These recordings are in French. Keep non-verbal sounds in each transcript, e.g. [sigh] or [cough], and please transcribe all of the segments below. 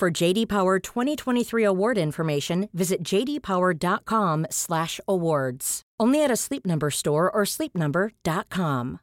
For JD Power 2023 award information, visit jdpower.com/awards. Only at a Sleep Number store or sleepnumber.com.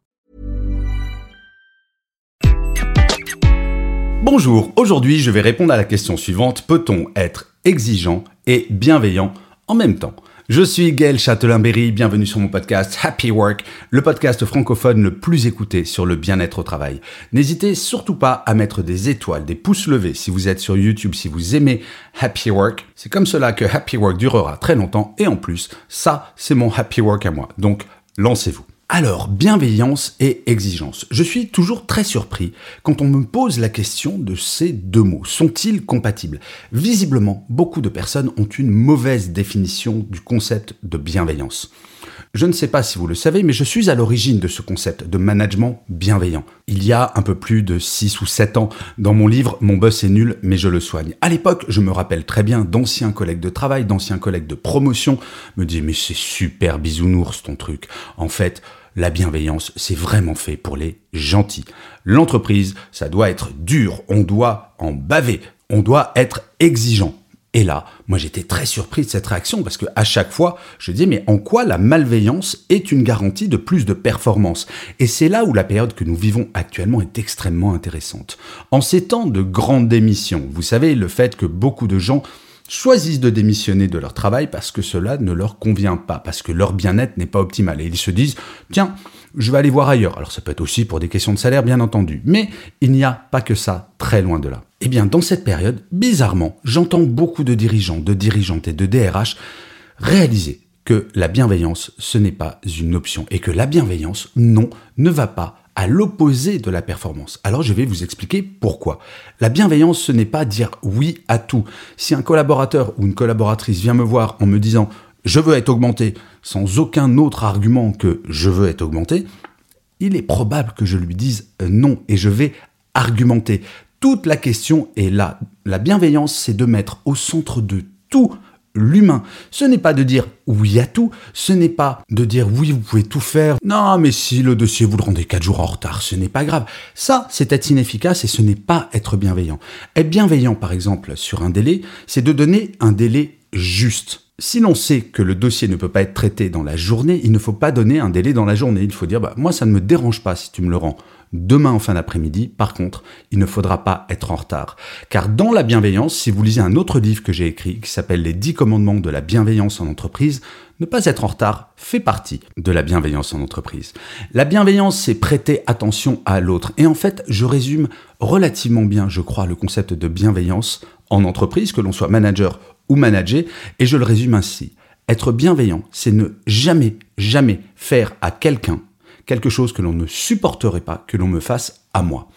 Bonjour, aujourd'hui je vais répondre à la question suivante peut-on être exigeant et bienveillant en même temps? Je suis Gaël Châtelain-Berry, bienvenue sur mon podcast Happy Work, le podcast francophone le plus écouté sur le bien-être au travail. N'hésitez surtout pas à mettre des étoiles, des pouces levés si vous êtes sur YouTube, si vous aimez Happy Work. C'est comme cela que Happy Work durera très longtemps et en plus, ça, c'est mon Happy Work à moi. Donc, lancez-vous. Alors, bienveillance et exigence. Je suis toujours très surpris quand on me pose la question de ces deux mots. Sont-ils compatibles? Visiblement, beaucoup de personnes ont une mauvaise définition du concept de bienveillance. Je ne sais pas si vous le savez, mais je suis à l'origine de ce concept de management bienveillant. Il y a un peu plus de 6 ou 7 ans, dans mon livre Mon boss est nul, mais je le soigne. À l'époque, je me rappelle très bien d'anciens collègues de travail, d'anciens collègues de promotion me disaient mais c'est super bisounours ton truc. En fait, la bienveillance, c'est vraiment fait pour les gentils. L'entreprise, ça doit être dur, on doit en baver, on doit être exigeant. Et là, moi j'étais très surpris de cette réaction parce que à chaque fois, je dis mais en quoi la malveillance est une garantie de plus de performance? Et c'est là où la période que nous vivons actuellement est extrêmement intéressante. En ces temps de grande démission, vous savez le fait que beaucoup de gens choisissent de démissionner de leur travail parce que cela ne leur convient pas, parce que leur bien-être n'est pas optimal. Et ils se disent, tiens, je vais aller voir ailleurs. Alors ça peut être aussi pour des questions de salaire, bien entendu. Mais il n'y a pas que ça, très loin de là. Eh bien, dans cette période, bizarrement, j'entends beaucoup de dirigeants, de dirigeantes et de DRH réaliser que la bienveillance, ce n'est pas une option. Et que la bienveillance, non, ne va pas à l'opposé de la performance. Alors je vais vous expliquer pourquoi. La bienveillance, ce n'est pas dire oui à tout. Si un collaborateur ou une collaboratrice vient me voir en me disant je veux être augmenté sans aucun autre argument que je veux être augmenté, il est probable que je lui dise euh, non et je vais argumenter. Toute la question est là. La bienveillance, c'est de mettre au centre de tout l'humain. Ce n'est pas de dire oui à tout, ce n'est pas de dire oui, vous pouvez tout faire. Non, mais si le dossier vous le rendez quatre jours en retard, ce n'est pas grave. Ça, c'est être inefficace et ce n'est pas être bienveillant. Être bienveillant, par exemple, sur un délai, c'est de donner un délai juste. Si l'on sait que le dossier ne peut pas être traité dans la journée, il ne faut pas donner un délai dans la journée. Il faut dire, bah, moi, ça ne me dérange pas si tu me le rends demain en fin d'après-midi. Par contre, il ne faudra pas être en retard. Car dans la bienveillance, si vous lisez un autre livre que j'ai écrit qui s'appelle Les 10 commandements de la bienveillance en entreprise, ne pas être en retard fait partie de la bienveillance en entreprise. La bienveillance, c'est prêter attention à l'autre. Et en fait, je résume relativement bien, je crois, le concept de bienveillance en entreprise, que l'on soit manager ou manager, et je le résume ainsi. Être bienveillant, c'est ne jamais, jamais faire à quelqu'un quelque chose que l'on ne supporterait pas que l'on me fasse à moi.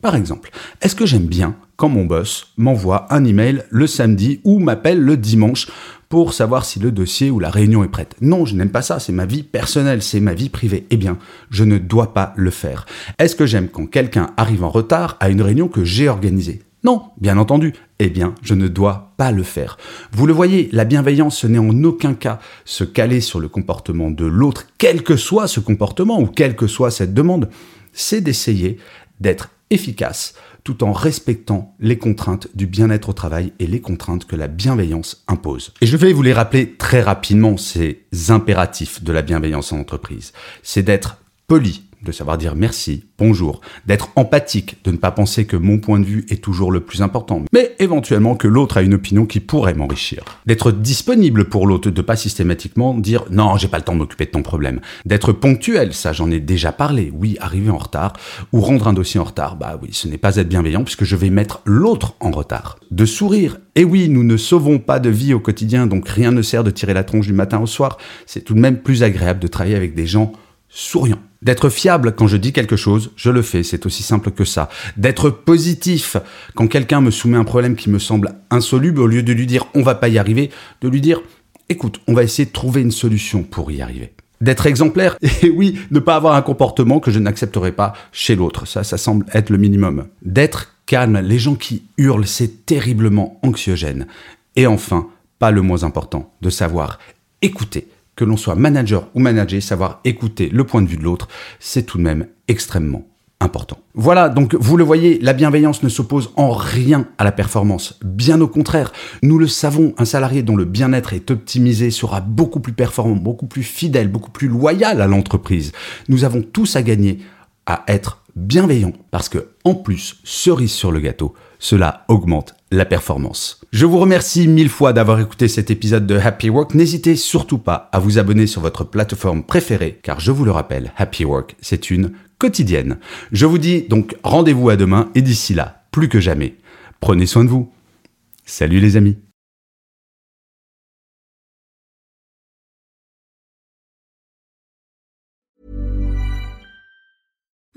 Par exemple, est-ce que j'aime bien quand mon boss m'envoie un email le samedi ou m'appelle le dimanche pour savoir si le dossier ou la réunion est prête? Non, je n'aime pas ça, c'est ma vie personnelle, c'est ma vie privée. Eh bien, je ne dois pas le faire. Est-ce que j'aime quand quelqu'un arrive en retard à une réunion que j'ai organisée? Non, bien entendu. Eh bien, je ne dois pas le faire. Vous le voyez, la bienveillance, ce n'est en aucun cas se caler sur le comportement de l'autre, quel que soit ce comportement ou quelle que soit cette demande. C'est d'essayer d'être efficace tout en respectant les contraintes du bien-être au travail et les contraintes que la bienveillance impose. Et je vais vous les rappeler très rapidement, ces impératifs de la bienveillance en entreprise. C'est d'être poli, de savoir dire merci, bonjour, d'être empathique, de ne pas penser que mon point de vue est toujours le plus important, mais éventuellement que l'autre a une opinion qui pourrait m'enrichir. D'être disponible pour l'autre, de pas systématiquement dire non, j'ai pas le temps de m'occuper de ton problème. D'être ponctuel, ça j'en ai déjà parlé, oui, arriver en retard, ou rendre un dossier en retard, bah oui, ce n'est pas être bienveillant puisque je vais mettre l'autre en retard. De sourire, et oui, nous ne sauvons pas de vie au quotidien, donc rien ne sert de tirer la tronche du matin au soir, c'est tout de même plus agréable de travailler avec des gens souriant. D'être fiable quand je dis quelque chose, je le fais, c'est aussi simple que ça. D'être positif quand quelqu'un me soumet un problème qui me semble insoluble, au lieu de lui dire on va pas y arriver, de lui dire écoute, on va essayer de trouver une solution pour y arriver. D'être exemplaire, [laughs] et oui, ne pas avoir un comportement que je n'accepterai pas chez l'autre, ça, ça semble être le minimum. D'être calme, les gens qui hurlent, c'est terriblement anxiogène. Et enfin, pas le moins important, de savoir écouter que l'on soit manager ou manager, savoir écouter le point de vue de l'autre, c'est tout de même extrêmement important. Voilà, donc vous le voyez, la bienveillance ne s'oppose en rien à la performance. Bien au contraire, nous le savons, un salarié dont le bien-être est optimisé sera beaucoup plus performant, beaucoup plus fidèle, beaucoup plus loyal à l'entreprise. Nous avons tous à gagner à être bienveillants parce que, en plus, cerise sur le gâteau, cela augmente la performance. Je vous remercie mille fois d'avoir écouté cet épisode de Happy Work. N'hésitez surtout pas à vous abonner sur votre plateforme préférée, car je vous le rappelle, Happy Work, c'est une quotidienne. Je vous dis donc rendez-vous à demain et d'ici là, plus que jamais, prenez soin de vous. Salut les amis.